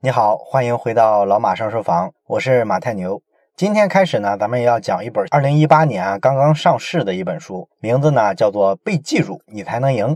你好，欢迎回到老马上书房，我是马太牛。今天开始呢，咱们要讲一本二零一八年啊刚刚上市的一本书，名字呢叫做《被记住你才能赢》。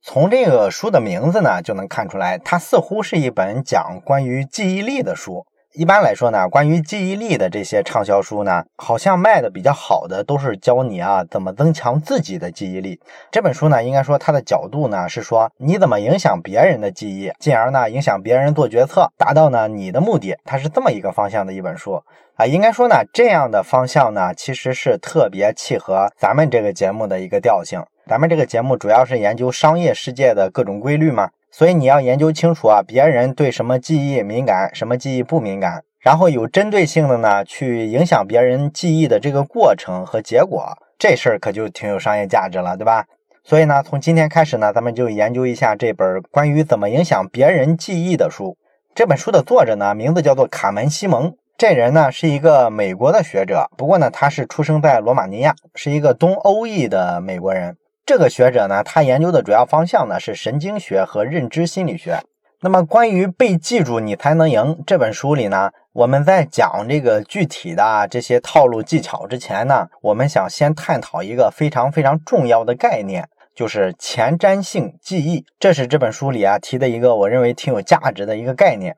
从这个书的名字呢就能看出来，它似乎是一本讲关于记忆力的书。一般来说呢，关于记忆力的这些畅销书呢，好像卖的比较好的都是教你啊怎么增强自己的记忆力。这本书呢，应该说它的角度呢是说你怎么影响别人的记忆，进而呢影响别人做决策，达到呢你的目的。它是这么一个方向的一本书啊。应该说呢，这样的方向呢，其实是特别契合咱们这个节目的一个调性。咱们这个节目主要是研究商业世界的各种规律嘛。所以你要研究清楚啊，别人对什么记忆敏感，什么记忆不敏感，然后有针对性的呢，去影响别人记忆的这个过程和结果，这事儿可就挺有商业价值了，对吧？所以呢，从今天开始呢，咱们就研究一下这本关于怎么影响别人记忆的书。这本书的作者呢，名字叫做卡门·西蒙，这人呢是一个美国的学者，不过呢，他是出生在罗马尼亚，是一个东欧裔的美国人。这个学者呢，他研究的主要方向呢是神经学和认知心理学。那么，关于被记住你才能赢这本书里呢，我们在讲这个具体的这些套路技巧之前呢，我们想先探讨一个非常非常重要的概念，就是前瞻性记忆。这是这本书里啊提的一个我认为挺有价值的一个概念。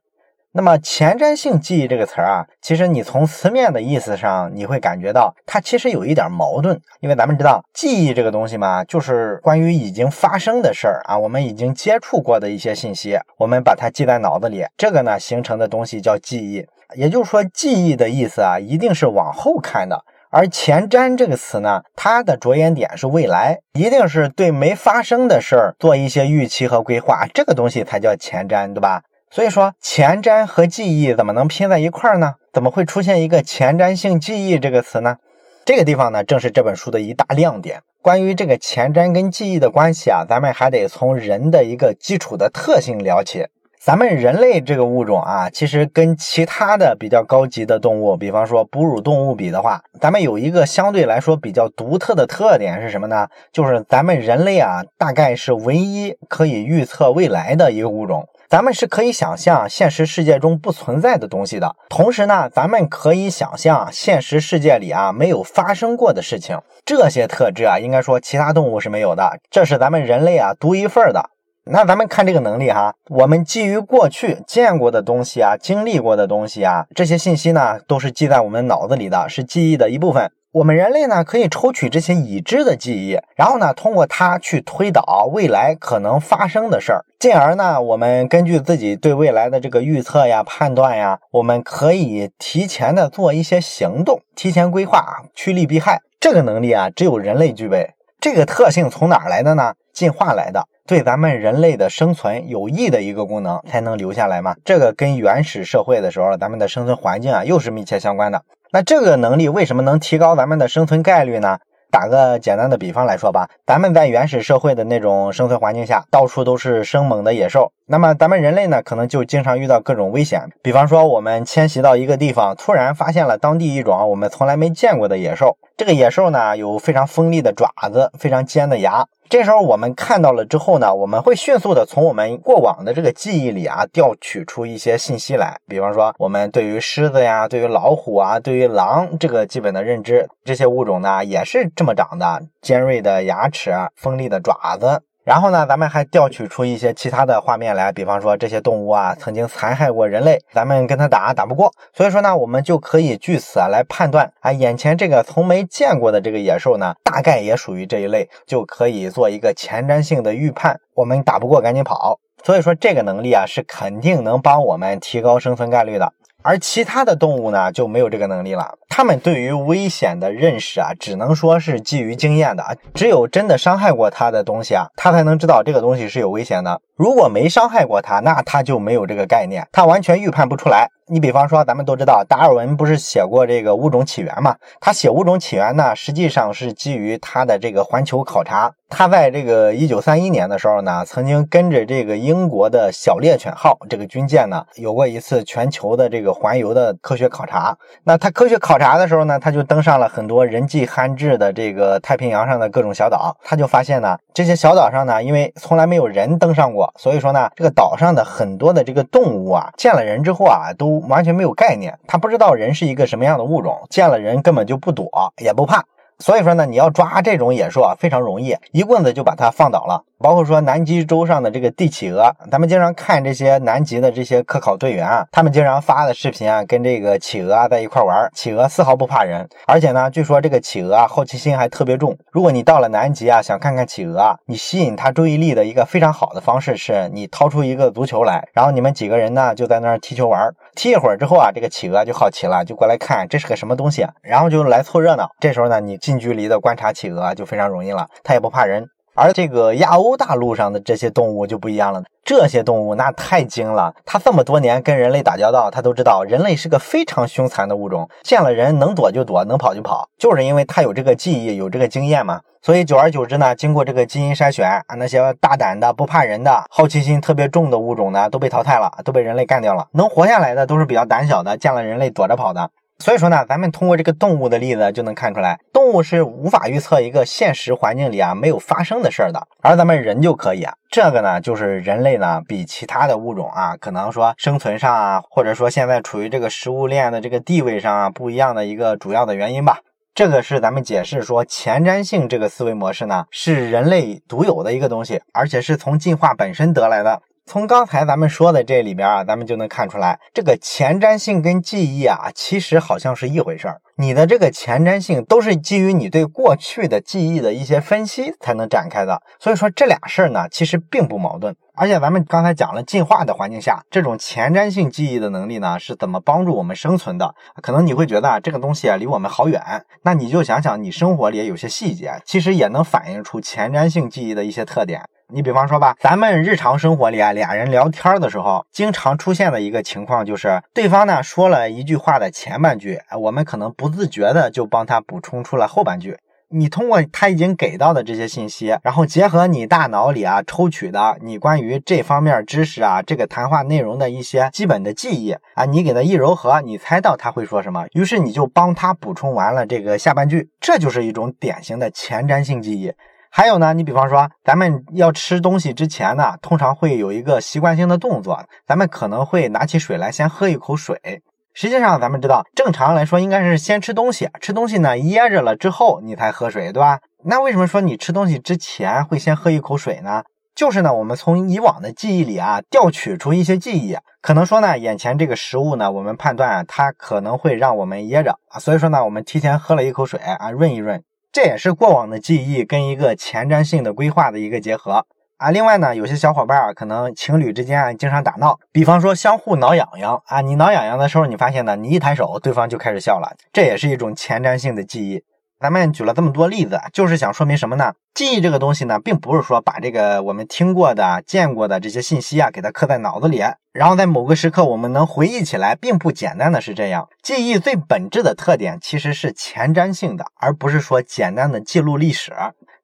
那么前瞻性记忆这个词儿啊，其实你从词面的意思上，你会感觉到它其实有一点矛盾。因为咱们知道，记忆这个东西嘛，就是关于已经发生的事儿啊，我们已经接触过的一些信息，我们把它记在脑子里，这个呢形成的东西叫记忆。也就是说，记忆的意思啊，一定是往后看的。而前瞻这个词呢，它的着眼点是未来，一定是对没发生的事儿做一些预期和规划，这个东西才叫前瞻，对吧？所以说，前瞻和记忆怎么能拼在一块儿呢？怎么会出现一个前瞻性记忆这个词呢？这个地方呢，正是这本书的一大亮点。关于这个前瞻跟记忆的关系啊，咱们还得从人的一个基础的特性聊起。咱们人类这个物种啊，其实跟其他的比较高级的动物，比方说哺乳动物比的话，咱们有一个相对来说比较独特的特点是什么呢？就是咱们人类啊，大概是唯一可以预测未来的一个物种。咱们是可以想象现实世界中不存在的东西的，同时呢，咱们可以想象现实世界里啊没有发生过的事情。这些特质啊，应该说其他动物是没有的，这是咱们人类啊独一份的。那咱们看这个能力哈，我们基于过去见过的东西啊、经历过的东西啊，这些信息呢都是记在我们脑子里的，是记忆的一部分。我们人类呢，可以抽取这些已知的记忆，然后呢，通过它去推导未来可能发生的事儿，进而呢，我们根据自己对未来的这个预测呀、判断呀，我们可以提前的做一些行动，提前规划，趋利避害。这个能力啊，只有人类具备。这个特性从哪来的呢？进化来的，对咱们人类的生存有益的一个功能才能留下来嘛。这个跟原始社会的时候咱们的生存环境啊，又是密切相关的。那这个能力为什么能提高咱们的生存概率呢？打个简单的比方来说吧，咱们在原始社会的那种生存环境下，到处都是生猛的野兽，那么咱们人类呢，可能就经常遇到各种危险。比方说，我们迁徙到一个地方，突然发现了当地一种我们从来没见过的野兽，这个野兽呢，有非常锋利的爪子，非常尖的牙。这时候我们看到了之后呢，我们会迅速的从我们过往的这个记忆里啊调取出一些信息来，比方说我们对于狮子呀、对于老虎啊、对于狼这个基本的认知，这些物种呢也是这么长的，尖锐的牙齿、锋利的爪子。然后呢，咱们还调取出一些其他的画面来，比方说这些动物啊曾经残害过人类，咱们跟他打打不过，所以说呢，我们就可以据此啊来判断啊，眼前这个从没见过的这个野兽呢，大概也属于这一类，就可以做一个前瞻性的预判。我们打不过，赶紧跑。所以说这个能力啊，是肯定能帮我们提高生存概率的。而其他的动物呢，就没有这个能力了。他们对于危险的认识啊，只能说是基于经验的。只有真的伤害过它的东西啊，他才能知道这个东西是有危险的。如果没伤害过它，那它就没有这个概念，它完全预判不出来。你比方说，咱们都知道达尔文不是写过这个物种起源嘛？他写物种起源呢，实际上是基于他的这个环球考察。他在这个一九三一年的时候呢，曾经跟着这个英国的小猎犬号这个军舰呢，有过一次全球的这个环游的科学考察。那他科学考察爬的时候呢，他就登上了很多人迹罕至的这个太平洋上的各种小岛，他就发现呢，这些小岛上呢，因为从来没有人登上过，所以说呢，这个岛上的很多的这个动物啊，见了人之后啊，都完全没有概念，他不知道人是一个什么样的物种，见了人根本就不躲也不怕。所以说呢，你要抓这种野兽啊，非常容易，一棍子就把它放倒了。包括说南极洲上的这个帝企鹅，咱们经常看这些南极的这些科考队员啊，他们经常发的视频啊，跟这个企鹅啊在一块玩，企鹅丝毫不怕人，而且呢，据说这个企鹅啊好奇心还特别重。如果你到了南极啊，想看看企鹅啊，你吸引它注意力的一个非常好的方式是你掏出一个足球来，然后你们几个人呢就在那儿踢球玩，踢一会儿之后啊，这个企鹅就好奇了，就过来看这是个什么东西，然后就来凑热闹。这时候呢，你近距离的观察企鹅就非常容易了，它也不怕人。而这个亚欧大陆上的这些动物就不一样了，这些动物那太精了，它这么多年跟人类打交道，它都知道人类是个非常凶残的物种，见了人能躲就躲，能跑就跑，就是因为它有这个记忆，有这个经验嘛。所以久而久之呢，经过这个基因筛选啊，那些大胆的、不怕人的、好奇心特别重的物种呢，都被淘汰了，都被人类干掉了。能活下来的都是比较胆小的，见了人类躲着跑的。所以说呢，咱们通过这个动物的例子就能看出来，动物是无法预测一个现实环境里啊没有发生的事儿的，而咱们人就可以啊。这个呢，就是人类呢比其他的物种啊，可能说生存上啊，或者说现在处于这个食物链的这个地位上啊不一样的一个主要的原因吧。这个是咱们解释说前瞻性这个思维模式呢，是人类独有的一个东西，而且是从进化本身得来的。从刚才咱们说的这里边啊，咱们就能看出来，这个前瞻性跟记忆啊，其实好像是一回事儿。你的这个前瞻性都是基于你对过去的记忆的一些分析才能展开的。所以说这俩事儿呢，其实并不矛盾。而且咱们刚才讲了，进化的环境下，这种前瞻性记忆的能力呢，是怎么帮助我们生存的？可能你会觉得啊，这个东西啊离我们好远。那你就想想，你生活里有些细节，其实也能反映出前瞻性记忆的一些特点。你比方说吧，咱们日常生活里啊，俩人聊天的时候，经常出现的一个情况就是，对方呢说了一句话的前半句，我们可能不自觉的就帮他补充出了后半句。你通过他已经给到的这些信息，然后结合你大脑里啊抽取的你关于这方面知识啊这个谈话内容的一些基本的记忆啊，你给他一糅合，你猜到他会说什么，于是你就帮他补充完了这个下半句，这就是一种典型的前瞻性记忆。还有呢，你比方说，咱们要吃东西之前呢，通常会有一个习惯性的动作，咱们可能会拿起水来先喝一口水。实际上，咱们知道，正常来说应该是先吃东西，吃东西呢噎着了之后你才喝水，对吧？那为什么说你吃东西之前会先喝一口水呢？就是呢，我们从以往的记忆里啊调取出一些记忆，可能说呢，眼前这个食物呢，我们判断它可能会让我们噎着啊，所以说呢，我们提前喝了一口水啊，润一润。这也是过往的记忆跟一个前瞻性的规划的一个结合啊。另外呢，有些小伙伴啊，可能情侣之间啊经常打闹，比方说相互挠痒痒啊。你挠痒痒的时候，你发现呢，你一抬手，对方就开始笑了，这也是一种前瞻性的记忆。咱们举了这么多例子，就是想说明什么呢？记忆这个东西呢，并不是说把这个我们听过的、见过的这些信息啊，给它刻在脑子里，然后在某个时刻我们能回忆起来，并不简单的是这样。记忆最本质的特点其实是前瞻性的，而不是说简单的记录历史。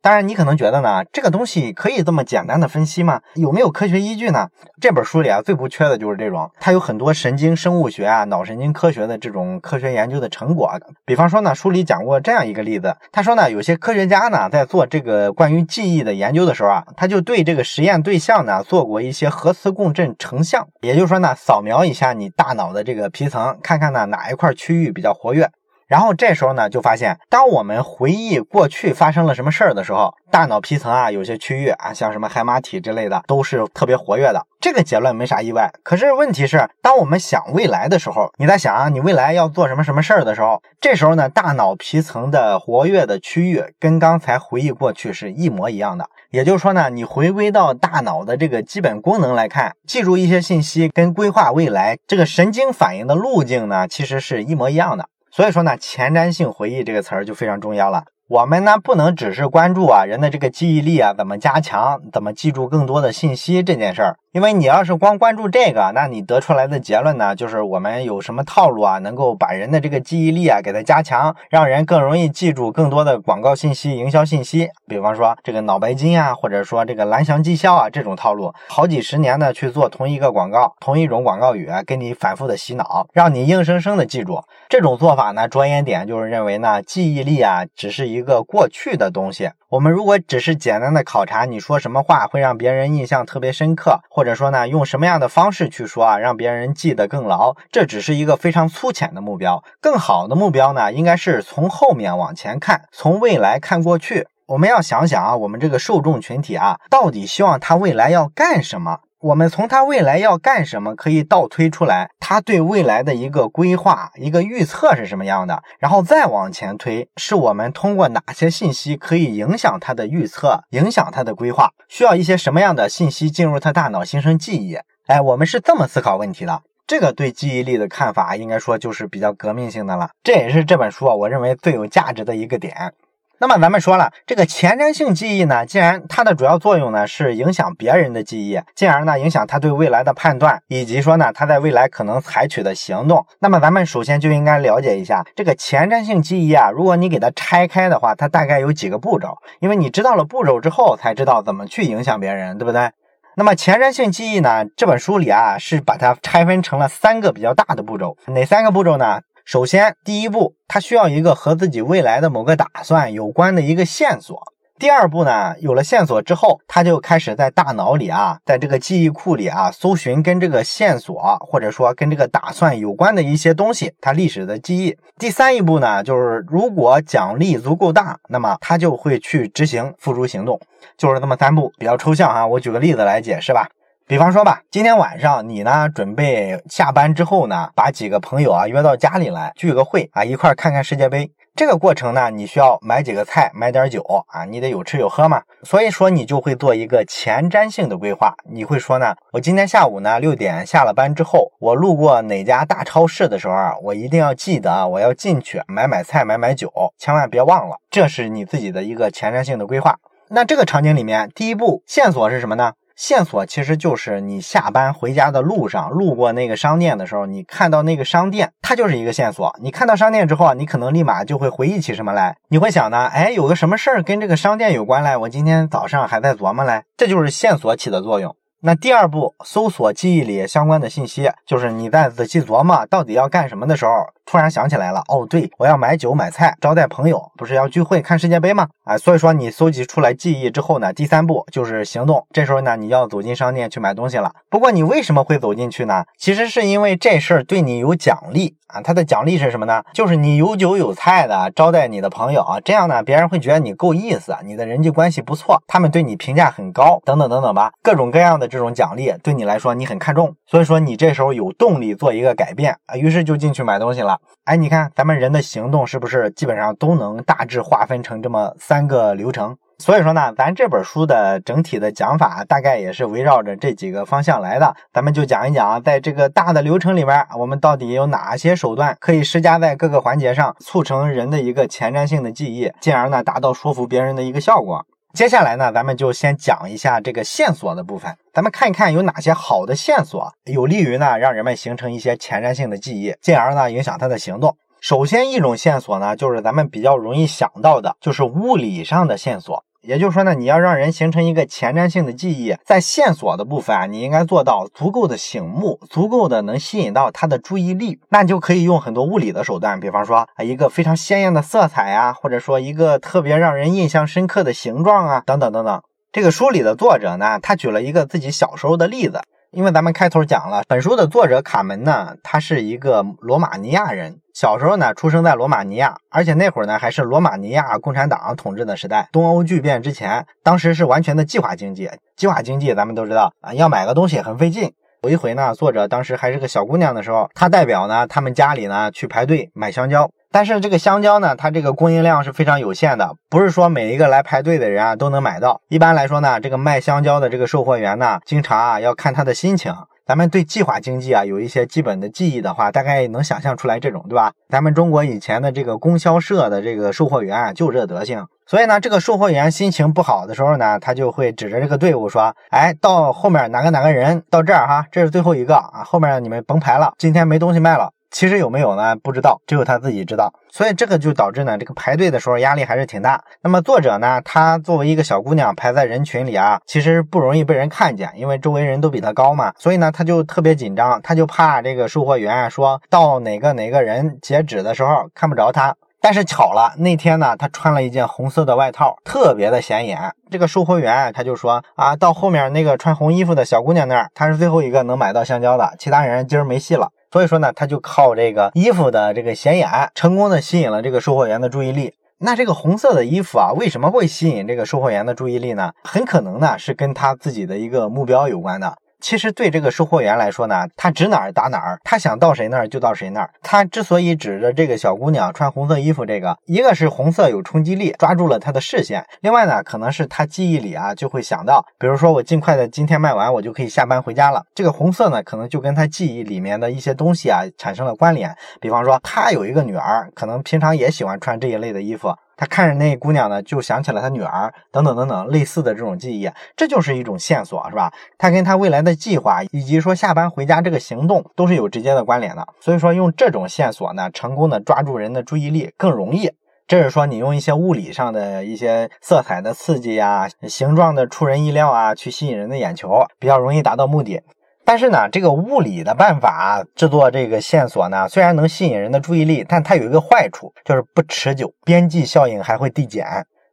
当然，你可能觉得呢，这个东西可以这么简单的分析吗？有没有科学依据呢？这本书里啊，最不缺的就是这种，它有很多神经生物学啊、脑神经科学的这种科学研究的成果。比方说呢，书里讲过这样一个例子，他说呢，有些科学家呢，在做这个关于记忆的研究的时候啊，他就对这个实验对象呢，做过一些核磁共振成像，也就是说呢，扫描一下你大脑的这个皮层，看看呢哪一块区域比较活跃。然后这时候呢，就发现，当我们回忆过去发生了什么事儿的时候，大脑皮层啊，有些区域啊，像什么海马体之类的，都是特别活跃的。这个结论没啥意外。可是问题是，当我们想未来的时候，你在想啊，你未来要做什么什么事儿的时候，这时候呢，大脑皮层的活跃的区域跟刚才回忆过去是一模一样的。也就是说呢，你回归到大脑的这个基本功能来看，记住一些信息跟规划未来这个神经反应的路径呢，其实是一模一样的。所以说呢，前瞻性回忆这个词儿就非常重要了。我们呢不能只是关注啊人的这个记忆力啊怎么加强，怎么记住更多的信息这件事儿，因为你要是光关注这个，那你得出来的结论呢，就是我们有什么套路啊，能够把人的这个记忆力啊给它加强，让人更容易记住更多的广告信息、营销信息。比方说这个脑白金啊，或者说这个蓝翔绩效啊这种套路，好几十年的去做同一个广告、同一种广告语啊，给你反复的洗脑，让你硬生生的记住。这种做法呢，着眼点就是认为呢，记忆力啊只是一个过去的东西。我们如果只是简单的考察你说什么话会让别人印象特别深刻，或者说呢用什么样的方式去说啊，让别人记得更牢，这只是一个非常粗浅的目标。更好的目标呢，应该是从后面往前看，从未来看过去。我们要想想啊，我们这个受众群体啊，到底希望他未来要干什么？我们从他未来要干什么，可以倒推出来他对未来的一个规划、一个预测是什么样的，然后再往前推，是我们通过哪些信息可以影响他的预测、影响他的规划，需要一些什么样的信息进入他大脑形成记忆？哎，我们是这么思考问题的。这个对记忆力的看法，应该说就是比较革命性的了。这也是这本书啊，我认为最有价值的一个点。那么咱们说了，这个前瞻性记忆呢，既然它的主要作用呢是影响别人的记忆，进而呢影响他对未来的判断，以及说呢他在未来可能采取的行动。那么咱们首先就应该了解一下这个前瞻性记忆啊，如果你给它拆开的话，它大概有几个步骤，因为你知道了步骤之后，才知道怎么去影响别人，对不对？那么前瞻性记忆呢，这本书里啊是把它拆分成了三个比较大的步骤，哪三个步骤呢？首先，第一步，他需要一个和自己未来的某个打算有关的一个线索。第二步呢，有了线索之后，他就开始在大脑里啊，在这个记忆库里啊，搜寻跟这个线索或者说跟这个打算有关的一些东西，他历史的记忆。第三一步呢，就是如果奖励足够大，那么他就会去执行，付诸行动。就是这么三步，比较抽象啊。我举个例子来解释吧。比方说吧，今天晚上你呢准备下班之后呢，把几个朋友啊约到家里来聚个会啊，一块看看世界杯。这个过程呢，你需要买几个菜，买点酒啊，你得有吃有喝嘛。所以说你就会做一个前瞻性的规划。你会说呢，我今天下午呢六点下了班之后，我路过哪家大超市的时候啊，我一定要记得啊，我要进去买买菜，买买酒，千万别忘了。这是你自己的一个前瞻性的规划。那这个场景里面，第一步线索是什么呢？线索其实就是你下班回家的路上，路过那个商店的时候，你看到那个商店，它就是一个线索。你看到商店之后啊，你可能立马就会回忆起什么来，你会想呢，哎，有个什么事儿跟这个商店有关嘞？我今天早上还在琢磨嘞，这就是线索起的作用。那第二步，搜索记忆里相关的信息，就是你在仔细琢磨到底要干什么的时候。突然想起来了，哦，对，我要买酒买菜招待朋友，不是要聚会看世界杯吗？啊，所以说你搜集出来记忆之后呢，第三步就是行动。这时候呢，你要走进商店去买东西了。不过你为什么会走进去呢？其实是因为这事儿对你有奖励啊。它的奖励是什么呢？就是你有酒有菜的招待你的朋友啊，这样呢，别人会觉得你够意思，你的人际关系不错，他们对你评价很高，等等等等吧，各种各样的这种奖励对你来说你很看重，所以说你这时候有动力做一个改变啊，于是就进去买东西了。哎，你看咱们人的行动是不是基本上都能大致划分成这么三个流程？所以说呢，咱这本书的整体的讲法大概也是围绕着这几个方向来的。咱们就讲一讲，在这个大的流程里边，我们到底有哪些手段可以施加在各个环节上，促成人的一个前瞻性的记忆，进而呢达到说服别人的一个效果。接下来呢，咱们就先讲一下这个线索的部分。咱们看一看有哪些好的线索，有利于呢让人们形成一些前瞻性的记忆，进而呢影响他的行动。首先一种线索呢，就是咱们比较容易想到的，就是物理上的线索。也就是说呢，你要让人形成一个前瞻性的记忆，在线索的部分啊，你应该做到足够的醒目，足够的能吸引到他的注意力，那你就可以用很多物理的手段，比方说啊，一个非常鲜艳的色彩啊，或者说一个特别让人印象深刻的形状啊，等等等等。这个书里的作者呢，他举了一个自己小时候的例子。因为咱们开头讲了，本书的作者卡门呢，他是一个罗马尼亚人，小时候呢出生在罗马尼亚，而且那会儿呢还是罗马尼亚共产党统治的时代，东欧剧变之前，当时是完全的计划经济。计划经济咱们都知道啊，要买个东西很费劲。有一回呢，作者当时还是个小姑娘的时候，她代表呢他们家里呢去排队买香蕉。但是这个香蕉呢，它这个供应量是非常有限的，不是说每一个来排队的人啊都能买到。一般来说呢，这个卖香蕉的这个售货员呢，经常啊要看他的心情。咱们对计划经济啊有一些基本的记忆的话，大概能想象出来这种，对吧？咱们中国以前的这个供销社的这个售货员啊，就这德行。所以呢，这个售货员心情不好的时候呢，他就会指着这个队伍说：“哎，到后面哪个哪个人到这儿哈，这是最后一个啊，后面你们甭排了，今天没东西卖了。”其实有没有呢？不知道，只有他自己知道。所以这个就导致呢，这个排队的时候压力还是挺大。那么作者呢，他作为一个小姑娘排在人群里啊，其实不容易被人看见，因为周围人都比她高嘛。所以呢，他就特别紧张，他就怕这个售货员说到哪个哪个人截止的时候看不着他。但是巧了，那天呢，他穿了一件红色的外套，特别的显眼。这个售货员他就说啊，到后面那个穿红衣服的小姑娘那儿，她是最后一个能买到香蕉的，其他人今儿没戏了。所以说呢，他就靠这个衣服的这个显眼，成功的吸引了这个售货员的注意力。那这个红色的衣服啊，为什么会吸引这个售货员的注意力呢？很可能呢是跟他自己的一个目标有关的。其实对这个售货员来说呢，他指哪儿打哪儿，他想到谁那儿就到谁那儿。他之所以指着这个小姑娘穿红色衣服，这个一个是红色有冲击力，抓住了他的视线；另外呢，可能是他记忆里啊就会想到，比如说我尽快的今天卖完，我就可以下班回家了。这个红色呢，可能就跟他记忆里面的一些东西啊产生了关联。比方说，他有一个女儿，可能平常也喜欢穿这一类的衣服。他看着那姑娘呢，就想起了他女儿，等等等等类似的这种记忆，这就是一种线索，是吧？他跟他未来的计划，以及说下班回家这个行动，都是有直接的关联的。所以说，用这种线索呢，成功的抓住人的注意力更容易。这是说你用一些物理上的一些色彩的刺激呀，形状的出人意料啊，去吸引人的眼球，比较容易达到目的。但是呢，这个物理的办法制作这个线索呢，虽然能吸引人的注意力，但它有一个坏处，就是不持久，边际效应还会递减。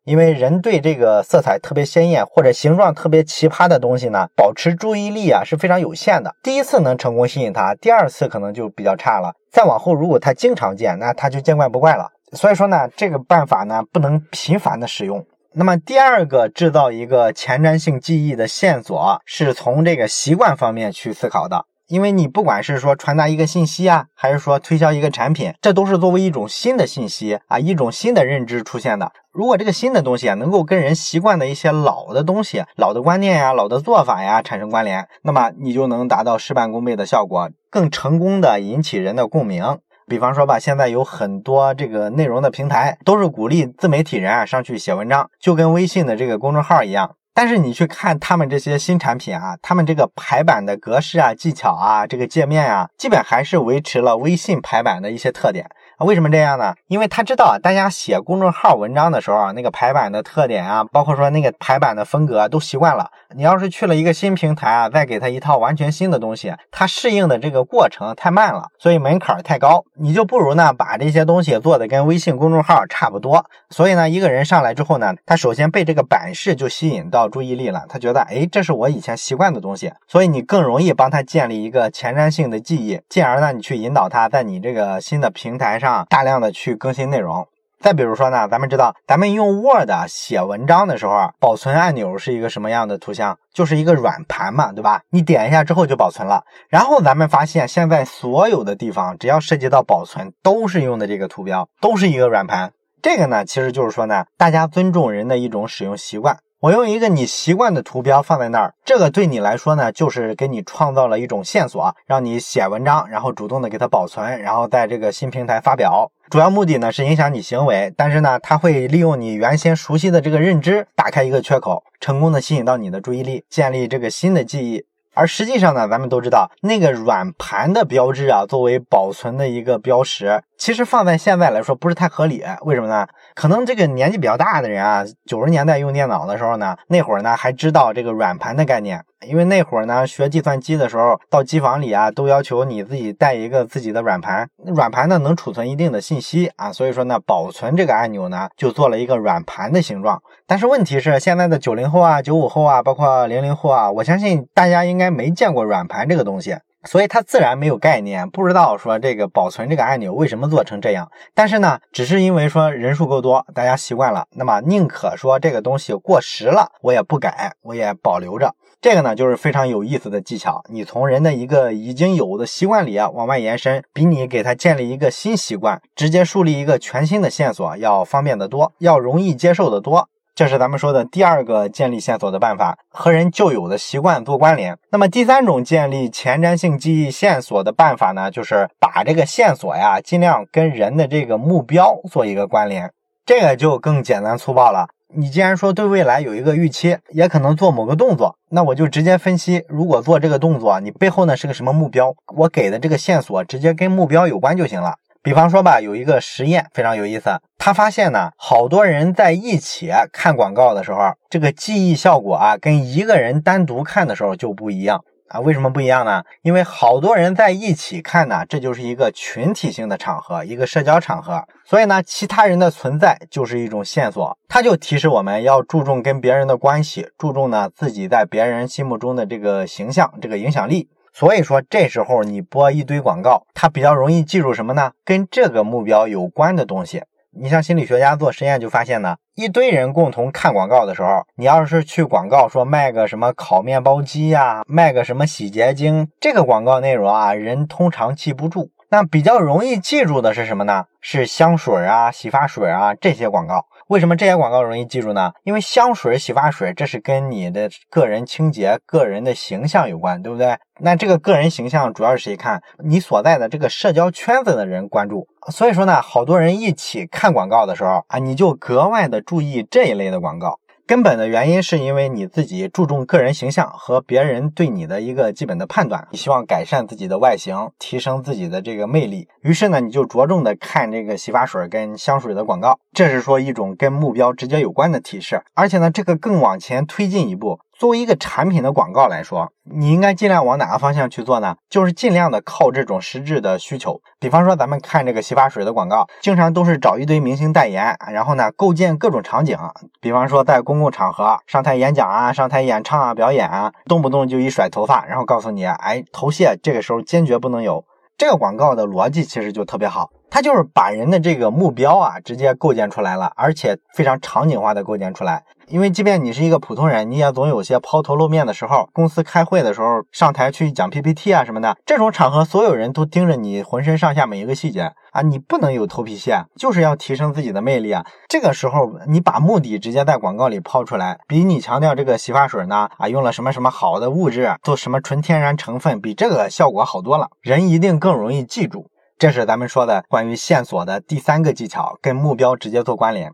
因为人对这个色彩特别鲜艳或者形状特别奇葩的东西呢，保持注意力啊是非常有限的。第一次能成功吸引他，第二次可能就比较差了。再往后，如果他经常见，那他就见怪不怪了。所以说呢，这个办法呢，不能频繁的使用。那么第二个制造一个前瞻性记忆的线索，是从这个习惯方面去思考的。因为你不管是说传达一个信息啊，还是说推销一个产品，这都是作为一种新的信息啊，一种新的认知出现的。如果这个新的东西啊，能够跟人习惯的一些老的东西、老的观念呀、老的做法呀产生关联，那么你就能达到事半功倍的效果，更成功的引起人的共鸣。比方说吧，现在有很多这个内容的平台都是鼓励自媒体人啊上去写文章，就跟微信的这个公众号一样。但是你去看他们这些新产品啊，他们这个排版的格式啊、技巧啊、这个界面啊，基本还是维持了微信排版的一些特点。为什么这样呢？因为他知道大家写公众号文章的时候，那个排版的特点啊，包括说那个排版的风格都习惯了。你要是去了一个新平台啊，再给他一套完全新的东西，他适应的这个过程太慢了，所以门槛太高。你就不如呢把这些东西做的跟微信公众号差不多。所以呢，一个人上来之后呢，他首先被这个版式就吸引到注意力了，他觉得哎，这是我以前习惯的东西，所以你更容易帮他建立一个前瞻性的记忆，进而呢，你去引导他在你这个新的平台上。啊大量的去更新内容。再比如说呢，咱们知道，咱们用 Word 写文章的时候啊，保存按钮是一个什么样的图像？就是一个软盘嘛，对吧？你点一下之后就保存了。然后咱们发现，现在所有的地方，只要涉及到保存，都是用的这个图标，都是一个软盘。这个呢，其实就是说呢，大家尊重人的一种使用习惯。我用一个你习惯的图标放在那儿，这个对你来说呢，就是给你创造了一种线索，让你写文章，然后主动的给它保存，然后在这个新平台发表。主要目的呢是影响你行为，但是呢，它会利用你原先熟悉的这个认知，打开一个缺口，成功的吸引到你的注意力，建立这个新的记忆。而实际上呢，咱们都知道，那个软盘的标志啊，作为保存的一个标识，其实放在现在来说不是太合理。为什么呢？可能这个年纪比较大的人啊，九十年代用电脑的时候呢，那会儿呢还知道这个软盘的概念。因为那会儿呢，学计算机的时候，到机房里啊，都要求你自己带一个自己的软盘。软盘呢，能储存一定的信息啊，所以说呢，保存这个按钮呢，就做了一个软盘的形状。但是问题是，现在的九零后啊、九五后啊，包括零零后啊，我相信大家应该没见过软盘这个东西。所以他自然没有概念，不知道说这个保存这个按钮为什么做成这样。但是呢，只是因为说人数够多，大家习惯了，那么宁可说这个东西过时了，我也不改，我也保留着。这个呢，就是非常有意思的技巧。你从人的一个已经有的习惯里啊往外延伸，比你给他建立一个新习惯，直接树立一个全新的线索要方便得多，要容易接受得多。这是咱们说的第二个建立线索的办法，和人旧有的习惯做关联。那么第三种建立前瞻性记忆线索的办法呢，就是把这个线索呀，尽量跟人的这个目标做一个关联。这个就更简单粗暴了。你既然说对未来有一个预期，也可能做某个动作，那我就直接分析，如果做这个动作，你背后呢是个什么目标？我给的这个线索直接跟目标有关就行了。比方说吧，有一个实验非常有意思，他发现呢，好多人在一起看广告的时候，这个记忆效果啊，跟一个人单独看的时候就不一样啊。为什么不一样呢？因为好多人在一起看呢，这就是一个群体性的场合，一个社交场合，所以呢，其他人的存在就是一种线索，它就提示我们要注重跟别人的关系，注重呢自己在别人心目中的这个形象，这个影响力。所以说，这时候你播一堆广告，它比较容易记住什么呢？跟这个目标有关的东西。你像心理学家做实验就发现呢，一堆人共同看广告的时候，你要是去广告说卖个什么烤面包机呀，卖个什么洗洁精，这个广告内容啊，人通常记不住。那比较容易记住的是什么呢？是香水啊、洗发水啊这些广告。为什么这些广告容易记住呢？因为香水、洗发水，这是跟你的个人清洁、个人的形象有关，对不对？那这个个人形象主要是谁看？你所在的这个社交圈子的人关注。所以说呢，好多人一起看广告的时候啊，你就格外的注意这一类的广告。根本的原因是因为你自己注重个人形象和别人对你的一个基本的判断，你希望改善自己的外形，提升自己的这个魅力，于是呢，你就着重的看这个洗发水跟香水的广告，这是说一种跟目标直接有关的提示，而且呢，这个更往前推进一步。作为一个产品的广告来说，你应该尽量往哪个方向去做呢？就是尽量的靠这种实质的需求。比方说，咱们看这个洗发水的广告，经常都是找一堆明星代言，然后呢，构建各种场景。比方说，在公共场合上台演讲啊，上台演唱啊，表演啊，动不动就一甩头发，然后告诉你，哎，头屑这个时候坚决不能有。这个广告的逻辑其实就特别好。它就是把人的这个目标啊，直接构建出来了，而且非常场景化的构建出来。因为即便你是一个普通人，你也总有些抛头露面的时候。公司开会的时候，上台去讲 PPT 啊什么的，这种场合，所有人都盯着你浑身上下每一个细节啊，你不能有头皮屑，就是要提升自己的魅力啊。这个时候，你把目的直接在广告里抛出来，比你强调这个洗发水呢啊，用了什么什么好的物质，做什么纯天然成分，比这个效果好多了，人一定更容易记住。这是咱们说的关于线索的第三个技巧，跟目标直接做关联。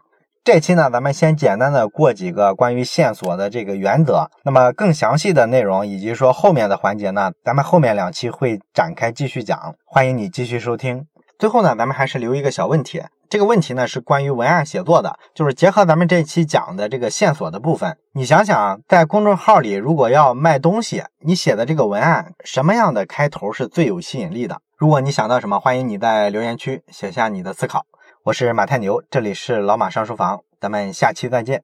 这期呢，咱们先简单的过几个关于线索的这个原则。那么更详细的内容以及说后面的环节呢，咱们后面两期会展开继续讲，欢迎你继续收听。最后呢，咱们还是留一个小问题，这个问题呢是关于文案写作的，就是结合咱们这期讲的这个线索的部分，你想想，在公众号里如果要卖东西，你写的这个文案什么样的开头是最有吸引力的？如果你想到什么，欢迎你在留言区写下你的思考。我是马太牛，这里是老马上书房，咱们下期再见。